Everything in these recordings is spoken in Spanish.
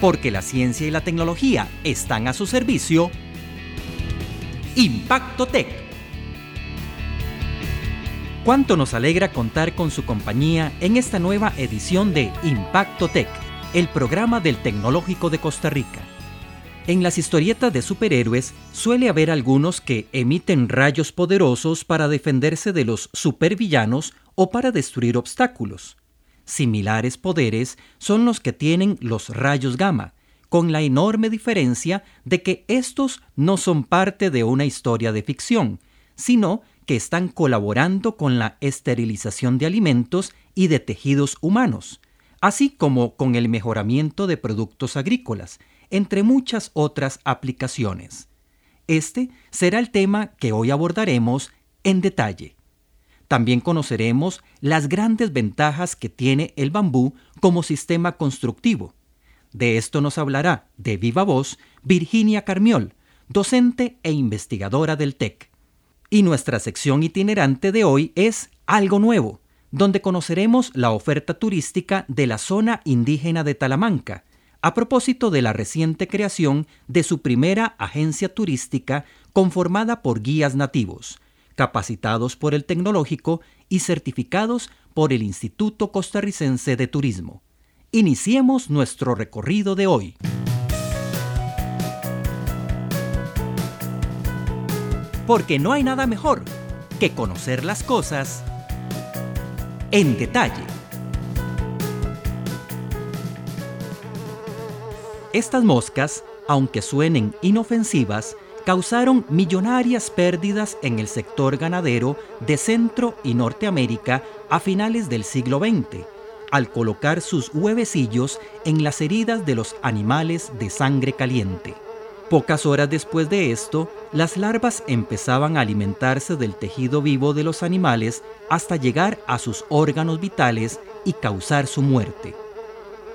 Porque la ciencia y la tecnología están a su servicio. Impacto Tech. Cuánto nos alegra contar con su compañía en esta nueva edición de Impacto Tech, el programa del Tecnológico de Costa Rica. En las historietas de superhéroes suele haber algunos que emiten rayos poderosos para defenderse de los supervillanos o para destruir obstáculos. Similares poderes son los que tienen los rayos gamma, con la enorme diferencia de que estos no son parte de una historia de ficción, sino que están colaborando con la esterilización de alimentos y de tejidos humanos, así como con el mejoramiento de productos agrícolas, entre muchas otras aplicaciones. Este será el tema que hoy abordaremos en detalle. También conoceremos las grandes ventajas que tiene el bambú como sistema constructivo. De esto nos hablará de viva voz Virginia Carmiol, docente e investigadora del TEC. Y nuestra sección itinerante de hoy es Algo Nuevo, donde conoceremos la oferta turística de la zona indígena de Talamanca, a propósito de la reciente creación de su primera agencia turística conformada por guías nativos, capacitados por el tecnológico y certificados por el Instituto Costarricense de Turismo. Iniciemos nuestro recorrido de hoy. Porque no hay nada mejor que conocer las cosas en detalle. Estas moscas, aunque suenen inofensivas, causaron millonarias pérdidas en el sector ganadero de Centro y Norteamérica a finales del siglo XX, al colocar sus huevecillos en las heridas de los animales de sangre caliente. Pocas horas después de esto, las larvas empezaban a alimentarse del tejido vivo de los animales hasta llegar a sus órganos vitales y causar su muerte.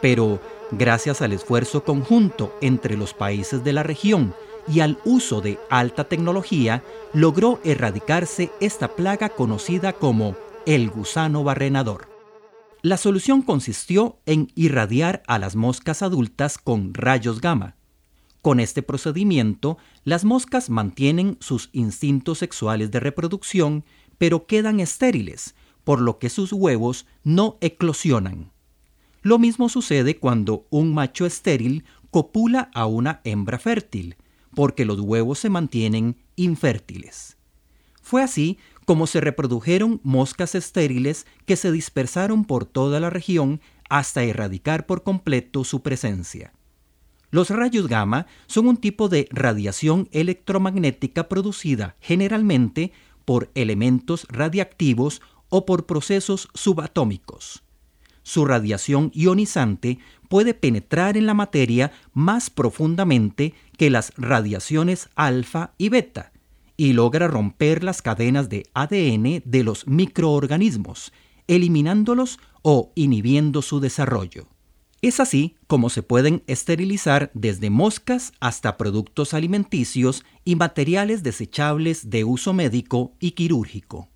Pero, gracias al esfuerzo conjunto entre los países de la región y al uso de alta tecnología, logró erradicarse esta plaga conocida como el gusano barrenador. La solución consistió en irradiar a las moscas adultas con rayos gamma. Con este procedimiento, las moscas mantienen sus instintos sexuales de reproducción, pero quedan estériles, por lo que sus huevos no eclosionan. Lo mismo sucede cuando un macho estéril copula a una hembra fértil, porque los huevos se mantienen infértiles. Fue así como se reprodujeron moscas estériles que se dispersaron por toda la región hasta erradicar por completo su presencia. Los rayos gamma son un tipo de radiación electromagnética producida generalmente por elementos radiactivos o por procesos subatómicos. Su radiación ionizante puede penetrar en la materia más profundamente que las radiaciones alfa y beta y logra romper las cadenas de ADN de los microorganismos, eliminándolos o inhibiendo su desarrollo. Es así como se pueden esterilizar desde moscas hasta productos alimenticios y materiales desechables de uso médico y quirúrgico.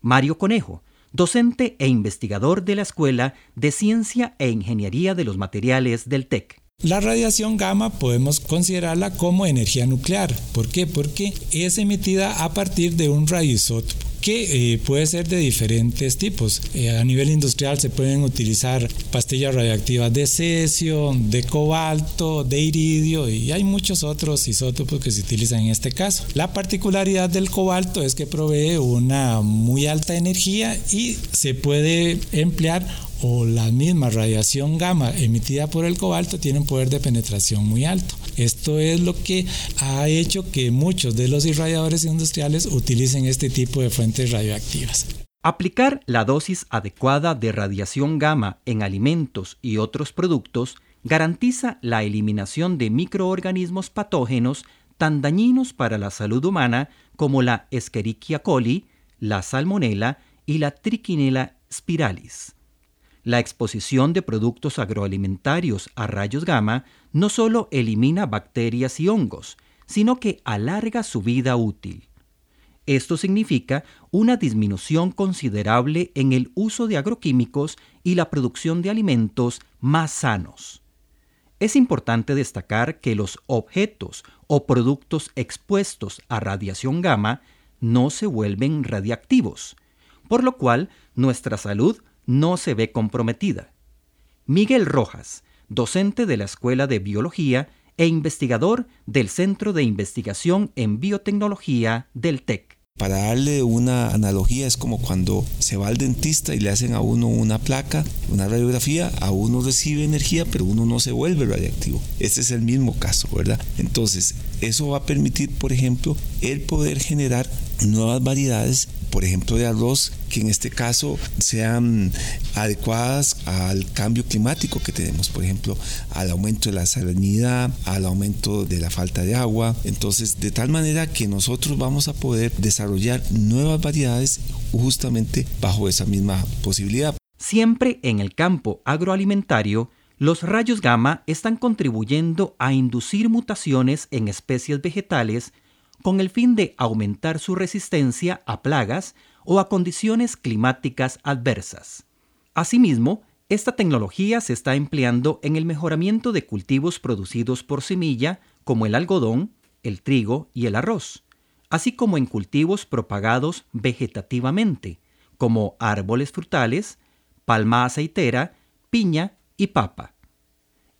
Mario Conejo, docente e investigador de la Escuela de Ciencia e Ingeniería de los Materiales del TEC. La radiación gamma podemos considerarla como energía nuclear. ¿Por qué? Porque es emitida a partir de un radioisótopo que eh, puede ser de diferentes tipos. Eh, a nivel industrial se pueden utilizar pastillas radioactivas de cesio, de cobalto, de iridio y hay muchos otros isótopos que se utilizan en este caso. La particularidad del cobalto es que provee una muy alta energía y se puede emplear o la misma radiación gamma emitida por el cobalto tiene un poder de penetración muy alto. Esto es lo que ha hecho que muchos de los irradiadores industriales utilicen este tipo de fuentes radioactivas. Aplicar la dosis adecuada de radiación gamma en alimentos y otros productos garantiza la eliminación de microorganismos patógenos tan dañinos para la salud humana como la Escherichia coli, la Salmonella y la Trichinella spiralis. La exposición de productos agroalimentarios a rayos gamma no solo elimina bacterias y hongos, sino que alarga su vida útil. Esto significa una disminución considerable en el uso de agroquímicos y la producción de alimentos más sanos. Es importante destacar que los objetos o productos expuestos a radiación gamma no se vuelven radiactivos, por lo cual nuestra salud no se ve comprometida. Miguel Rojas, docente de la Escuela de Biología e investigador del Centro de Investigación en Biotecnología del TEC. Para darle una analogía, es como cuando se va al dentista y le hacen a uno una placa, una radiografía, a uno recibe energía, pero uno no se vuelve radiactivo. Este es el mismo caso, ¿verdad? Entonces, eso va a permitir, por ejemplo, el poder generar nuevas variedades por ejemplo, de arroz, que en este caso sean adecuadas al cambio climático que tenemos, por ejemplo, al aumento de la salinidad, al aumento de la falta de agua. Entonces, de tal manera que nosotros vamos a poder desarrollar nuevas variedades justamente bajo esa misma posibilidad. Siempre en el campo agroalimentario, los rayos gamma están contribuyendo a inducir mutaciones en especies vegetales con el fin de aumentar su resistencia a plagas o a condiciones climáticas adversas. Asimismo, esta tecnología se está empleando en el mejoramiento de cultivos producidos por semilla, como el algodón, el trigo y el arroz, así como en cultivos propagados vegetativamente, como árboles frutales, palma aceitera, piña y papa.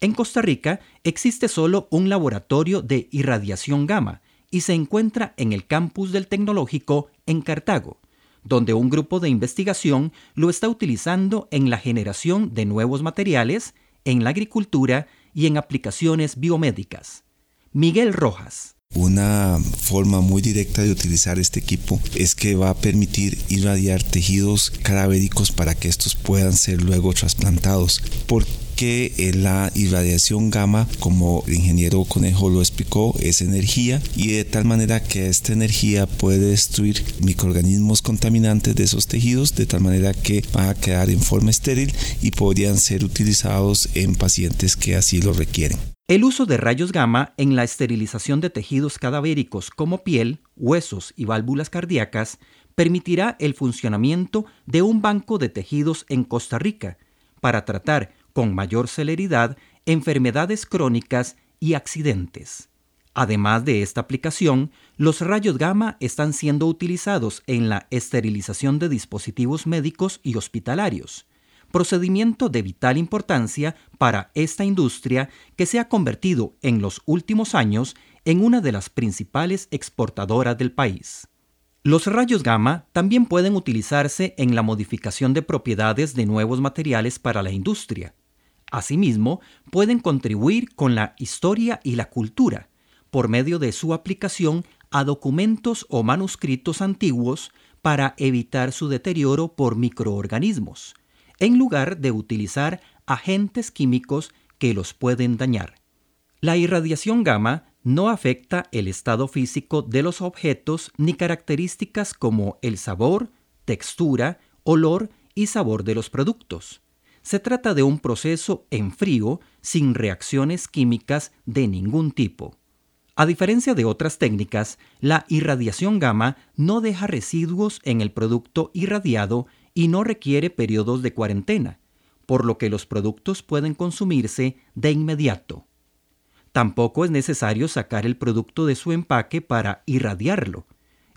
En Costa Rica existe solo un laboratorio de irradiación gamma, y se encuentra en el campus del Tecnológico en Cartago, donde un grupo de investigación lo está utilizando en la generación de nuevos materiales, en la agricultura y en aplicaciones biomédicas. Miguel Rojas. Una forma muy directa de utilizar este equipo es que va a permitir irradiar tejidos cadavéricos para que estos puedan ser luego trasplantados. ¿Por que eh, la irradiación gamma, como el ingeniero Conejo lo explicó, es energía y de tal manera que esta energía puede destruir microorganismos contaminantes de esos tejidos de tal manera que van a quedar en forma estéril y podrían ser utilizados en pacientes que así lo requieren. El uso de rayos gamma en la esterilización de tejidos cadavéricos como piel, huesos y válvulas cardíacas permitirá el funcionamiento de un banco de tejidos en Costa Rica para tratar con mayor celeridad enfermedades crónicas y accidentes. Además de esta aplicación, los rayos gamma están siendo utilizados en la esterilización de dispositivos médicos y hospitalarios, procedimiento de vital importancia para esta industria que se ha convertido en los últimos años en una de las principales exportadoras del país. Los rayos gamma también pueden utilizarse en la modificación de propiedades de nuevos materiales para la industria, Asimismo, pueden contribuir con la historia y la cultura por medio de su aplicación a documentos o manuscritos antiguos para evitar su deterioro por microorganismos, en lugar de utilizar agentes químicos que los pueden dañar. La irradiación gamma no afecta el estado físico de los objetos ni características como el sabor, textura, olor y sabor de los productos. Se trata de un proceso en frío sin reacciones químicas de ningún tipo. A diferencia de otras técnicas, la irradiación gamma no deja residuos en el producto irradiado y no requiere periodos de cuarentena, por lo que los productos pueden consumirse de inmediato. Tampoco es necesario sacar el producto de su empaque para irradiarlo.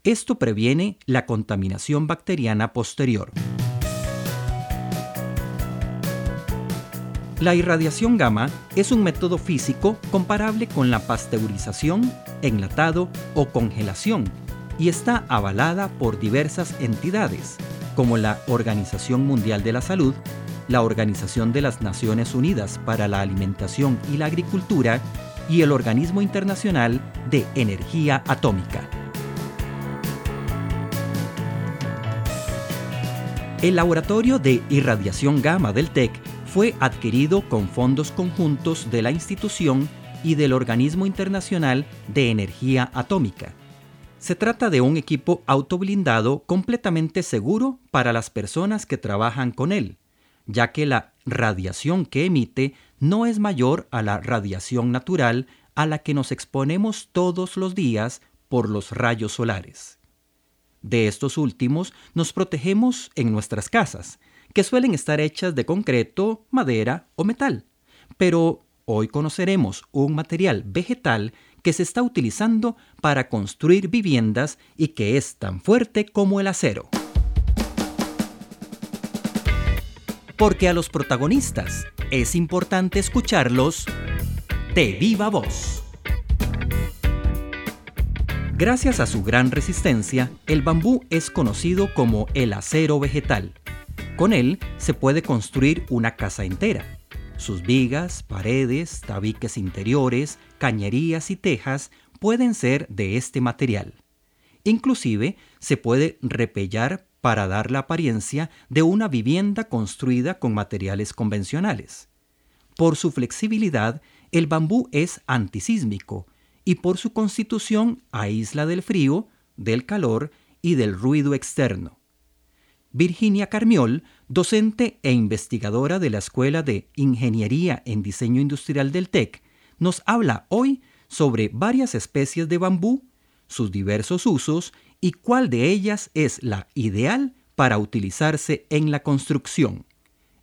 Esto previene la contaminación bacteriana posterior. La irradiación gamma es un método físico comparable con la pasteurización, enlatado o congelación y está avalada por diversas entidades como la Organización Mundial de la Salud, la Organización de las Naciones Unidas para la Alimentación y la Agricultura y el Organismo Internacional de Energía Atómica. El Laboratorio de Irradiación Gamma del TEC fue adquirido con fondos conjuntos de la institución y del Organismo Internacional de Energía Atómica. Se trata de un equipo autoblindado completamente seguro para las personas que trabajan con él, ya que la radiación que emite no es mayor a la radiación natural a la que nos exponemos todos los días por los rayos solares. De estos últimos nos protegemos en nuestras casas, que suelen estar hechas de concreto, madera o metal. Pero Hoy conoceremos un material vegetal que se está utilizando para construir viviendas y que es tan fuerte como el acero. Porque a los protagonistas es importante escucharlos de viva voz. Gracias a su gran resistencia, el bambú es conocido como el acero vegetal. Con él se puede construir una casa entera. Sus vigas, paredes, tabiques interiores, cañerías y tejas pueden ser de este material. Inclusive se puede repellar para dar la apariencia de una vivienda construida con materiales convencionales. Por su flexibilidad, el bambú es antisísmico y por su constitución aísla del frío, del calor y del ruido externo. Virginia Carmiol, docente e investigadora de la Escuela de Ingeniería en Diseño Industrial del TEC, nos habla hoy sobre varias especies de bambú, sus diversos usos y cuál de ellas es la ideal para utilizarse en la construcción.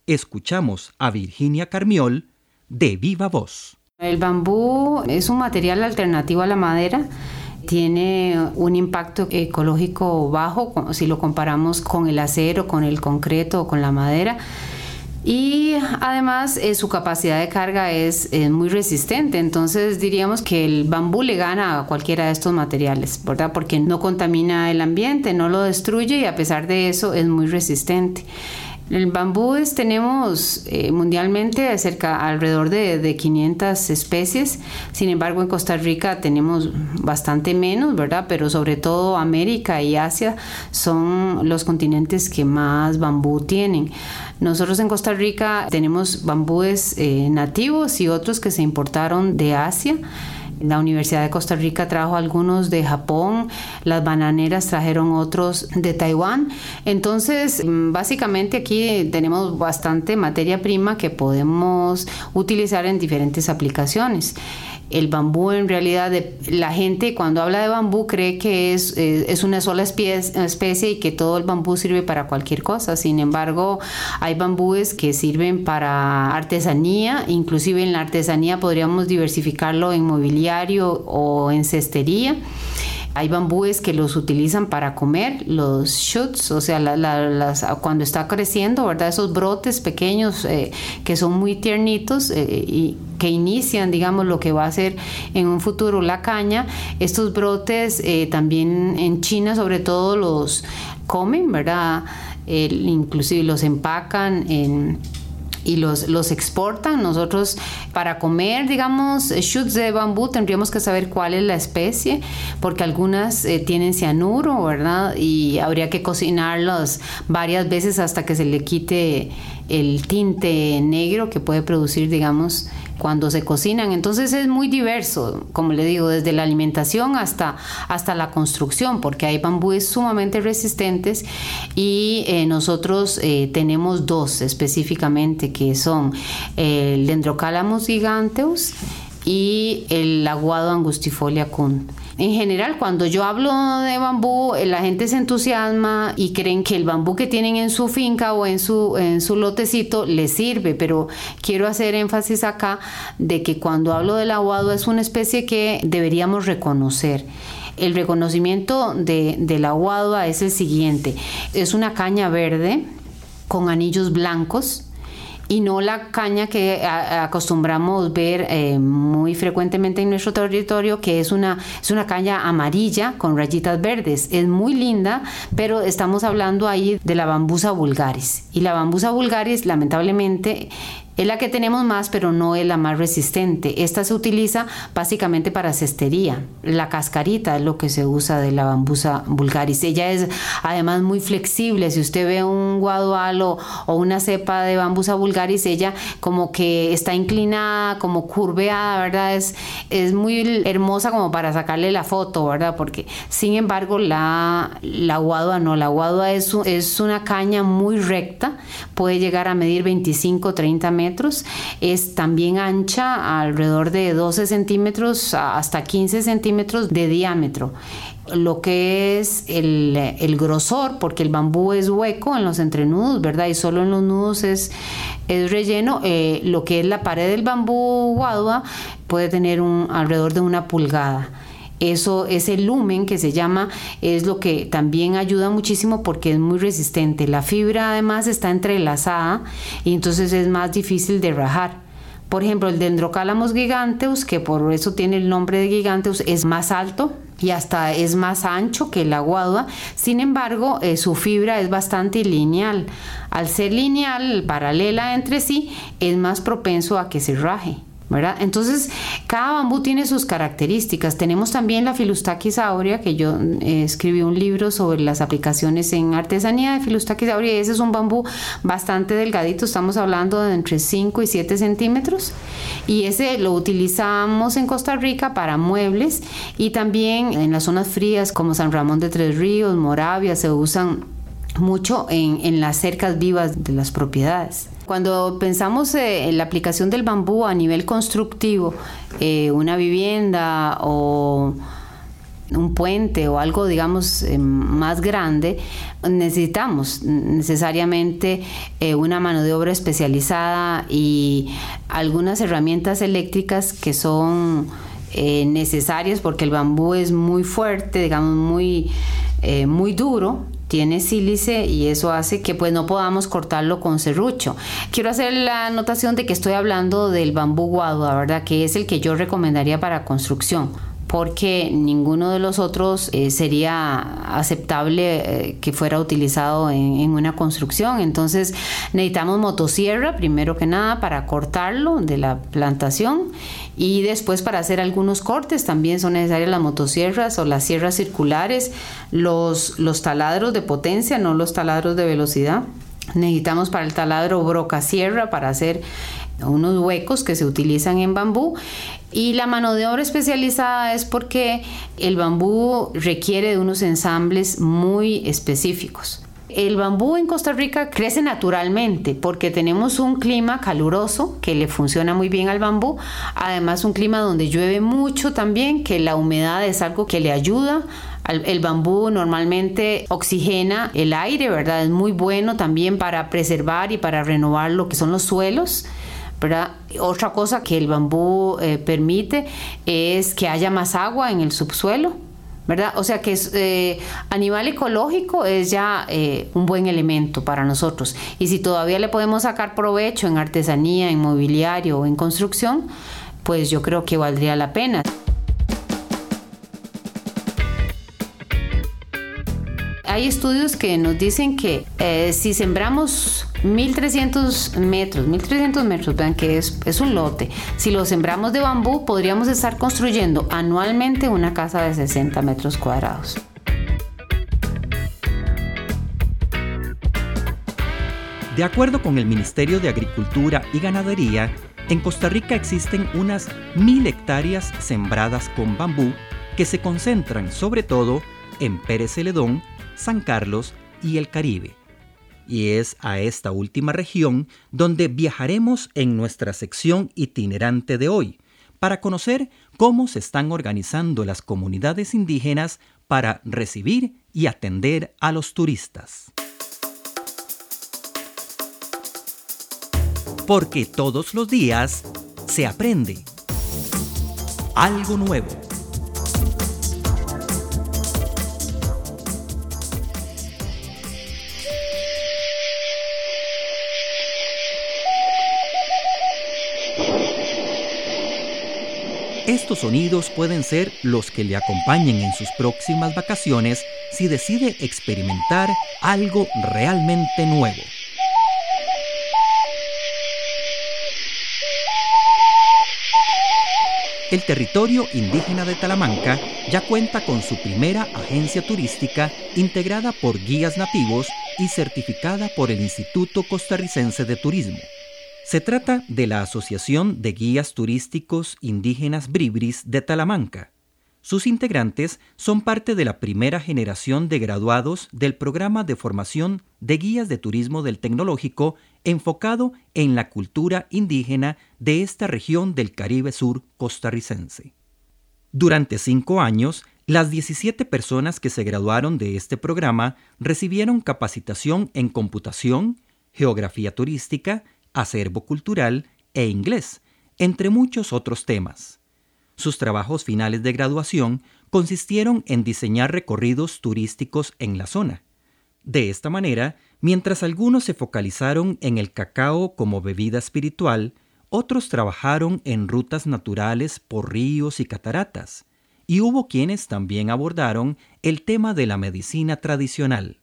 Escuchamos a Virginia Carmiol de viva voz. El bambú es un material alternativo a la madera. Tiene un impacto ecológico bajo si lo comparamos con el acero, con el concreto o con la madera. Y además eh, su capacidad de carga es, muy resistente, entonces diríamos que el bambú le gana a cualquiera de estos materiales, ¿verdad? Porque no contamina el ambiente, no lo destruye y a pesar de eso es muy resistente. El bambú es, tenemos eh, mundialmente cerca alrededor de, de, 500 especies, sin embargo en Costa Rica tenemos bastante menos, ¿verdad? Pero sobre todo América y Asia son los continentes que más bambú tienen. Nosotros en Costa Rica tenemos bambúes eh, nativos y otros que se importaron de Asia. La Universidad de Costa Rica trajo algunos de Japón, las bananeras trajeron otros de Taiwán. Entonces, mm, básicamente aquí tenemos bastante materia prima que podemos utilizar en diferentes aplicaciones el bambú en realidad, la gente cuando habla de bambú cree que es, eh, es una sola especie, y que todo el bambú sirve para cualquier cosa. Sin embargo, hay bambúes que sirven para artesanía, inclusive en la artesanía podríamos diversificarlo en mobiliario o en cestería. Hay bambúes que los utilizan para comer, los shoots, o sea, cuando está creciendo, ¿verdad? Esos brotes pequeños eh, que son muy tiernitos eh, y que inician, digamos, lo que va a ser en un futuro la caña. Estos brotes eh, también en China, sobre todo, los comen, ¿verdad? inclusive los empacan en y los, los exportan. Nosotros para comer, digamos, shoots de bambú tendríamos que saber cuál es la especie, porque algunas eh, tienen cianuro, ¿verdad? Y habría que cocinarlos varias veces hasta que se le quite el tinte negro que puede producir, digamos, cuando se cocinan. Entonces es muy diverso, como le digo, desde la alimentación hasta, hasta la construcción, porque hay bambúes sumamente resistentes y eh, nosotros eh, tenemos dos específicamente que son el Dendrocalamus giganteus y el aguado angustifolia cunt. En general, cuando yo hablo de bambú, eh, la gente se entusiasma y creen que el bambú que tienen en su finca o en su, en su lotecito les sirve, pero quiero hacer énfasis acá de que cuando hablo del aguado es una especie que deberíamos reconocer. El reconocimiento de, del aguado es el siguiente. Es una caña verde con anillos blancos y no la caña que acostumbramos ver eh, muy frecuentemente en nuestro territorio, que es una, es una caña amarilla con rayitas verdes. Es muy linda, pero estamos hablando ahí de la bambusa vulgaris. Y la bambusa vulgaris, lamentablemente, es la que tenemos más, pero no es la más resistente. Esta se utiliza básicamente para cestería. La cascarita es lo que se usa de la bambusa vulgaris. Ella es además muy flexible. Si usted ve un guadualo o una cepa de bambusa vulgaris, ella como que está inclinada, como curveada, ¿verdad? Es, es muy hermosa como para sacarle la foto, ¿verdad? Porque sin embargo la, la guadua no. La guadua es, es una caña muy recta. Puede llegar a medir 25, 30 metros Es también ancha, alrededor de 12 centímetros hasta 15 centímetros de diámetro lo que es el, grosor, porque el bambú es hueco en los entrenudos, ¿verdad? Y solo en los nudos es, es relleno. Eh, lo que es la pared del bambú guadua puede tener un, alrededor de una pulgada. Eso, ese lumen que se llama, es lo que también ayuda muchísimo porque es muy resistente. La fibra además está entrelazada y entonces es más difícil de rajar. Por ejemplo, el Dendrocalamus giganteus, que por eso tiene el nombre de giganteus, es más alto, y hasta es más ancho que la guadua. Sin embargo, eh, su fibra es bastante lineal. Al ser lineal, paralela entre sí, es más propenso a que se raje. Entonces, cada bambú tiene sus características. Tenemos también la Filustaquis aurea, que yo eh, escribí un libro sobre las aplicaciones en artesanía de Filustaquis aurea, ese es un bambú bastante delgadito, estamos hablando de entre 5 y 7 centímetros, y ese lo utilizamos en Costa Rica para muebles y también en las zonas frías como San Ramón de Tres Ríos, Moravia, se usan mucho en las cercas vivas de las propiedades. Cuando pensamos eh, en la aplicación del bambú a nivel constructivo, eh, una vivienda o un puente o algo, digamos, eh, más grande, necesitamos necesariamente una mano de obra especializada y algunas herramientas eléctricas que son necesarias porque el bambú es muy fuerte, digamos, muy, muy duro tiene sílice y eso hace que pues no podamos cortarlo con serrucho. Quiero hacer la anotación de que estoy hablando del bambú guadua, ¿verdad? Que es el que yo recomendaría para construcción porque ninguno de los otros eh, sería aceptable eh, que fuera utilizado en, una construcción. Entonces necesitamos motosierra, primero que nada, para cortarlo de la plantación y después para hacer algunos cortes también son necesarias las motosierras o las sierras circulares, los, los taladros de potencia, no los taladros de velocidad. Necesitamos para el taladro broca sierra para hacer unos huecos que se utilizan en bambú y la mano de obra especializada es porque el bambú requiere de unos ensambles muy específicos. El bambú en Costa Rica crece naturalmente porque tenemos un clima caluroso que le funciona muy bien al bambú, además un clima donde llueve mucho también, que la humedad es algo que le ayuda el bambú normalmente oxigena el aire, ¿verdad? Es muy bueno también para preservar y para renovar lo que son los suelos. Otra cosa que el bambú eh, permite es que haya más agua en el subsuelo. ¿Verdad? O sea que es, eh, a nivel ecológico es ya eh, un buen elemento para nosotros. Y si todavía le podemos sacar provecho en artesanía, en mobiliario o en construcción, pues yo creo que valdría la pena. Hay estudios que nos dicen que si sembramos 1300 metros, 1300 metros, vean que es, es un lote. Si lo sembramos de bambú, podríamos estar construyendo anualmente una casa de 60 metros cuadrados. De acuerdo con el Ministerio de Agricultura y Ganadería, en Costa Rica existen unas mil hectáreas sembradas con bambú que se concentran sobre todo en Pérez Celedón, San Carlos y el Caribe y es a esta última región donde viajaremos en nuestra sección itinerante de hoy, para conocer cómo se están organizando las comunidades indígenas para recibir y atender a los turistas. Porque todos los días se aprende algo nuevo. Estos sonidos pueden ser los que le acompañen en sus próximas vacaciones si decide experimentar algo realmente nuevo. El territorio indígena de Talamanca ya cuenta con su primera agencia turística integrada por guías nativos y certificada por el Instituto Costarricense de Turismo. Se trata de la Asociación de Guías Turísticos Indígenas Bribris de Talamanca. Sus integrantes son parte de la primera generación de graduados del programa de formación de guías de turismo del tecnológico enfocado en la cultura indígena de esta región del Caribe Sur costarricense. Durante cinco años, las 17 personas que se graduaron de este programa recibieron capacitación en computación, geografía turística, acervo cultural e inglés, entre muchos otros temas. Sus trabajos finales de graduación consistieron en diseñar recorridos turísticos en la zona. De esta manera, mientras algunos se focalizaron en el cacao como bebida espiritual, otros trabajaron en rutas naturales por ríos y cataratas, y hubo quienes también abordaron el tema de la medicina tradicional.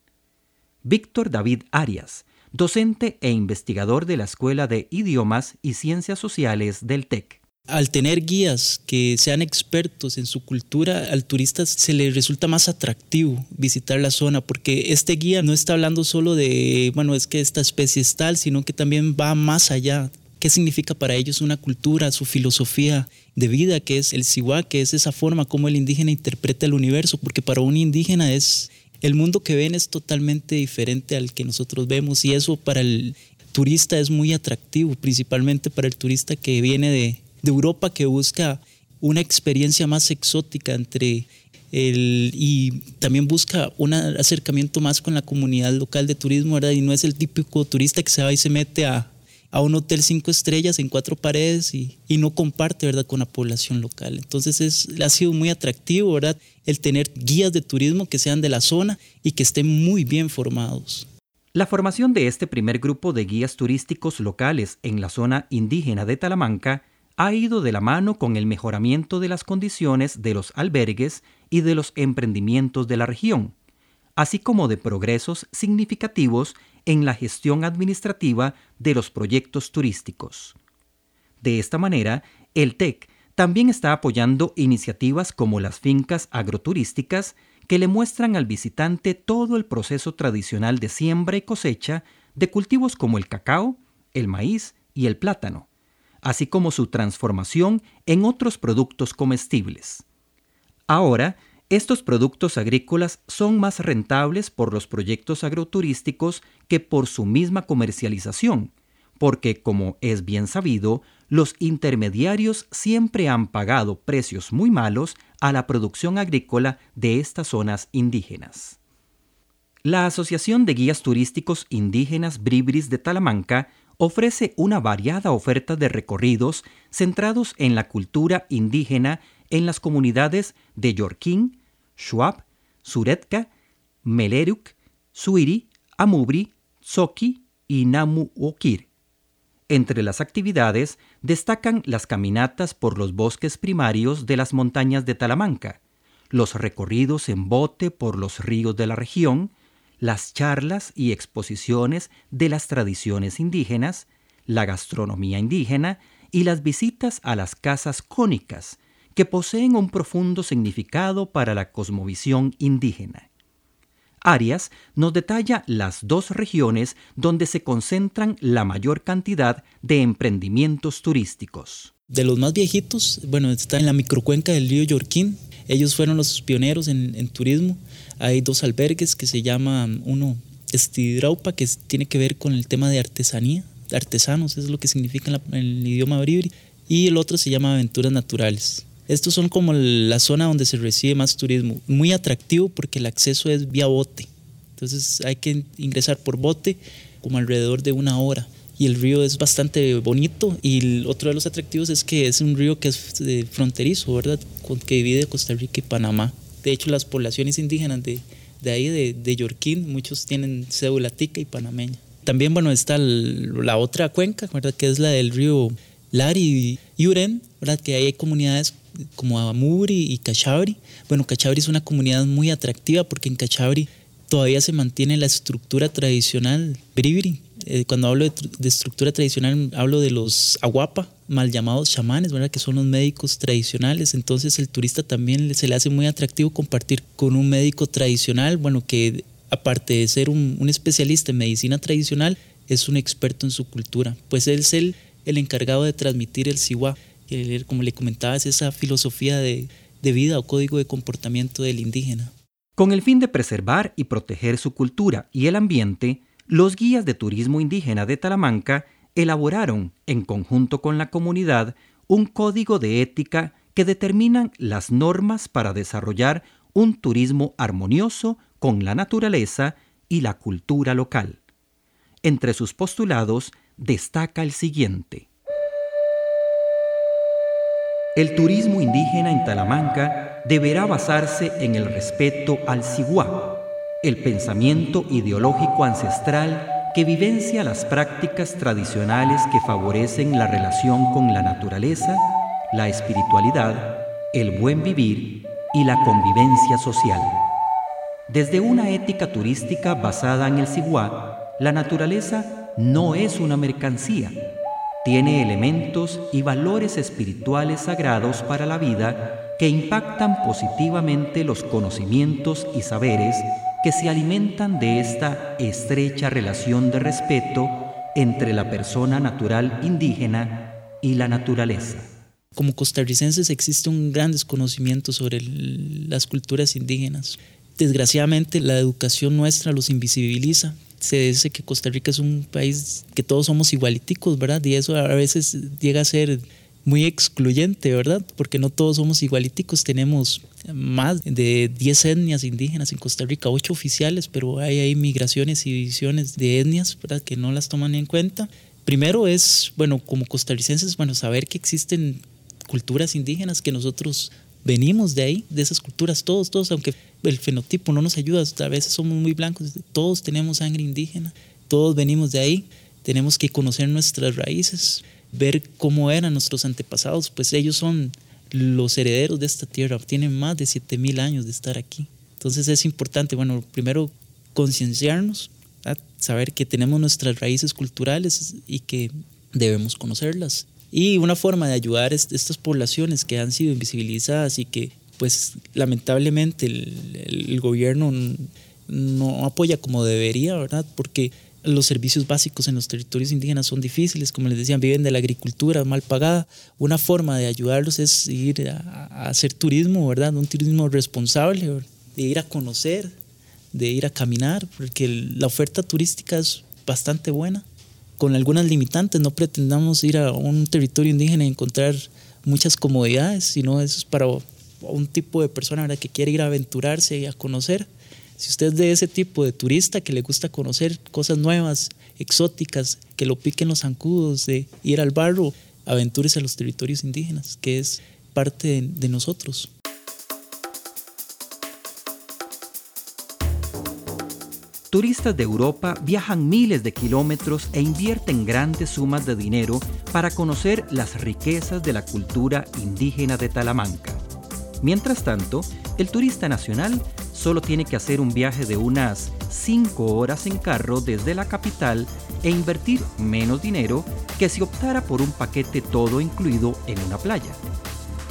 Víctor David Arias, docente e investigador de la Escuela de Idiomas y Ciencias Sociales del TEC al tener guías que sean expertos en su cultura, al turista se le resulta más atractivo visitar la zona porque este guía no está hablando solo de, bueno, es que esta especie es tal, sino que también va más allá. ¿Qué significa para ellos una cultura, su filosofía de vida, que es el siwa, que es esa forma como el indígena interpreta el universo? Porque para un indígena es el mundo que ven es totalmente diferente al que nosotros vemos y eso para el turista es muy atractivo, principalmente para el turista que viene de, Europa que busca una experiencia más exótica entre el, y también busca un acercamiento más con la comunidad local de turismo. Y no es el típico turista que se va y se mete a, a un hotel cinco estrellas en cuatro paredes y, y, no comparte, ¿verdad?, con la población local. Entonces es, ha sido muy atractivo, ¿verdad?, el tener guías de turismo que sean de la zona y que estén muy bien formados. La formación de este primer grupo de guías turísticos locales en la zona indígena de Talamanca ha ido de la mano con el mejoramiento de las condiciones de los albergues y de los emprendimientos de la región, así como de progresos significativos en la gestión administrativa de los proyectos turísticos. De esta manera, el TEC también está apoyando iniciativas como las fincas agroturísticas que le muestran al visitante todo el proceso tradicional de siembra y cosecha de cultivos como el cacao, el maíz y el plátano así como su transformación en otros productos comestibles. Ahora, estos productos agrícolas son más rentables por los proyectos agroturísticos que por su misma comercialización, porque, como es bien sabido, los intermediarios siempre han pagado precios muy malos a la producción agrícola de estas zonas indígenas. La Asociación de Guías Turísticos Indígenas Bribris de Talamanca ofrece una variada oferta de recorridos centrados en la cultura indígena en las comunidades de Yorquín, Shuab, Suretka, Meleruk, Suiri, Amubri, Tzoki y Namuokir. Entre las actividades destacan las caminatas por los bosques primarios de las montañas de Talamanca, los recorridos en bote por los ríos de la región, las charlas y exposiciones de las tradiciones indígenas, la gastronomía indígena y las visitas a las casas cónicas, que poseen un profundo significado para la cosmovisión indígena. Arias nos detalla las dos regiones donde se concentran la mayor cantidad de emprendimientos turísticos. De los más viejitos, bueno, está en la microcuenca del río Yorquín. Ellos fueron los pioneros en, turismo hay dos albergues que se llaman, uno Estidraupa, que tiene que ver con el tema de artesanía, artesanos, es lo que significa en, el idioma bribri, y el otro se llama Aventuras Naturales. Estos son como la zona donde se recibe más turismo, muy atractivo porque el acceso es vía bote. Entonces hay que ingresar por bote como alrededor de una hora. Y el río es bastante bonito y otro de los atractivos es que es un río que es fronterizo, ¿verdad? Que divide Costa Rica y Panamá. De hecho, las poblaciones indígenas de, de ahí, de, de Yorquín, muchos tienen cédula tica y panameña. También, bueno, está la otra cuenca, ¿verdad? Que es la del río Lari y Uren, ¿verdad? Que hay comunidades como Amuri y Cachabri. Bueno, Cachabri es una comunidad muy atractiva porque en Cachabri todavía se mantiene la estructura tradicional bribri. Eh, cuando hablo de, estructura tradicional, hablo de los aguapa, mal llamados chamanes, ¿verdad? que son los médicos tradicionales. Entonces el turista también se le hace muy atractivo compartir con un médico tradicional, bueno, que aparte de ser un, especialista en medicina tradicional, es un experto en su cultura. Pues él es el, el encargado de transmitir el siwa, como le comentaba, es esa filosofía de, de vida o código de comportamiento del indígena. Con el fin de preservar y proteger su cultura y el ambiente, los guías de turismo indígena de Talamanca elaboraron, en conjunto con la comunidad, un código de ética que determinan las normas para desarrollar un turismo armonioso con la naturaleza y la cultura local. Entre sus postulados destaca el siguiente. El turismo indígena en Talamanca deberá basarse en el respeto al Siguá, el pensamiento ideológico ancestral que vivencia las prácticas tradicionales que favorecen la relación con la naturaleza, la espiritualidad, el buen vivir y la convivencia social. Desde una ética turística basada en el Siguá, la naturaleza no es una mercancía, tiene elementos y valores espirituales sagrados para la vida que impactan positivamente los conocimientos y saberes que se alimentan de esta estrecha relación de respeto entre la persona natural indígena y la naturaleza. Como costarricenses existe un gran desconocimiento sobre las culturas indígenas. Desgraciadamente la educación nuestra los invisibiliza, se dice que Costa Rica es un país que todos somos igualiticos, ¿verdad? Y eso a veces llega a ser muy excluyente, ¿verdad? Porque no todos somos igualiticos, tenemos más de 10 etnias indígenas en Costa Rica, 8 oficiales, pero hay, hay migraciones y divisiones de etnias, ¿verdad? Que no las toman en cuenta. Primero es, bueno, como costarricenses, bueno, saber que existen culturas indígenas que nosotros venimos de ahí, de esas culturas, todos, todos, aunque el fenotipo no nos ayuda, a veces somos muy blancos, todos tenemos sangre indígena, todos venimos de ahí, tenemos que conocer nuestras raíces, ver cómo eran nuestros antepasados, pues ellos son los herederos de esta tierra, tienen más de 7000 años de estar aquí. Entonces es importante, bueno, primero concienciarnos, saber que tenemos nuestras raíces culturales y que debemos conocerlas y una forma de ayudar a estas poblaciones que han sido invisibilizadas y que pues lamentablemente el, gobierno no apoya como debería, ¿verdad? Porque los servicios básicos en los territorios indígenas son difíciles, como les decían, viven de la agricultura mal pagada. Una forma de ayudarlos es ir a, hacer turismo, ¿verdad? Un turismo responsable, de ir a conocer, de ir a caminar, porque la oferta turística es bastante buena con algunas limitantes. No pretendamos ir a un territorio indígena y encontrar muchas comodidades, sino eso es para un tipo de persona que quiere ir a aventurarse y a conocer. Si usted es de ese tipo de turista que le gusta conocer cosas nuevas, exóticas, que lo piquen los zancudos, de ir al barro, aventúrese a los territorios indígenas, que es parte de nosotros. Turistas de Europa viajan miles de kilómetros e invierten grandes sumas de dinero para conocer las riquezas de la cultura indígena de Talamanca. Mientras tanto, el turista nacional solo tiene que hacer un viaje de unas 5 horas en carro desde la capital e invertir menos dinero que si optara por un paquete todo incluido en una playa.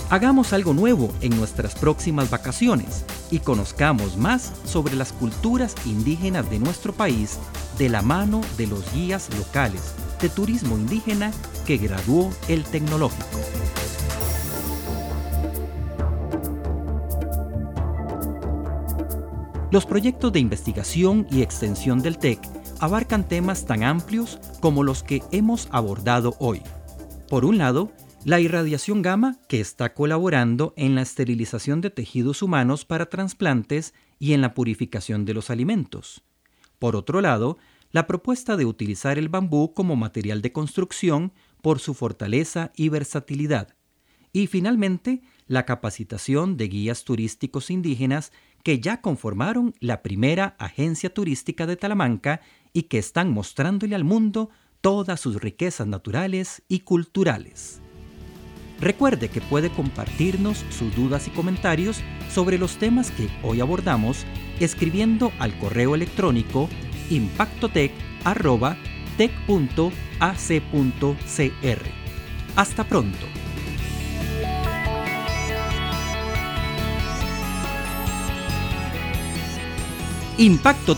Hagamos algo nuevo en nuestras próximas vacaciones y conozcamos más sobre las culturas indígenas de nuestro país de la mano de los guías locales de turismo indígena que graduó el tecnológico. Los proyectos de investigación y extensión del TEC abarcan temas tan amplios como los que hemos abordado hoy. Por un lado, la irradiación gamma, que está colaborando en la esterilización de tejidos humanos para trasplantes y en la purificación de los alimentos. Por otro lado, la propuesta de utilizar el bambú como material de construcción por su fortaleza y versatilidad. Y finalmente, la capacitación de guías turísticos indígenas que ya conformaron la primera agencia turística de Talamanca y que están mostrándole al mundo todas sus riquezas naturales y culturales. Recuerde que puede compartirnos sus dudas y comentarios sobre los temas que hoy abordamos escribiendo al correo electrónico impactotec.tec.ac.cr. Hasta pronto. Impacto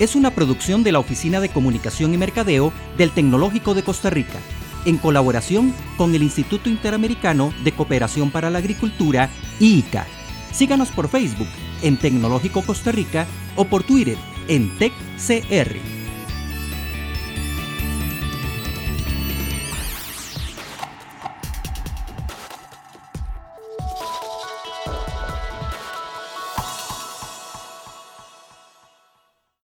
es una producción de la Oficina de Comunicación y Mercadeo del Tecnológico de Costa Rica en colaboración con el Instituto Interamericano de Cooperación para la Agricultura, IICA. Síganos por Facebook en Tecnológico Costa Rica o por Twitter en TecCR.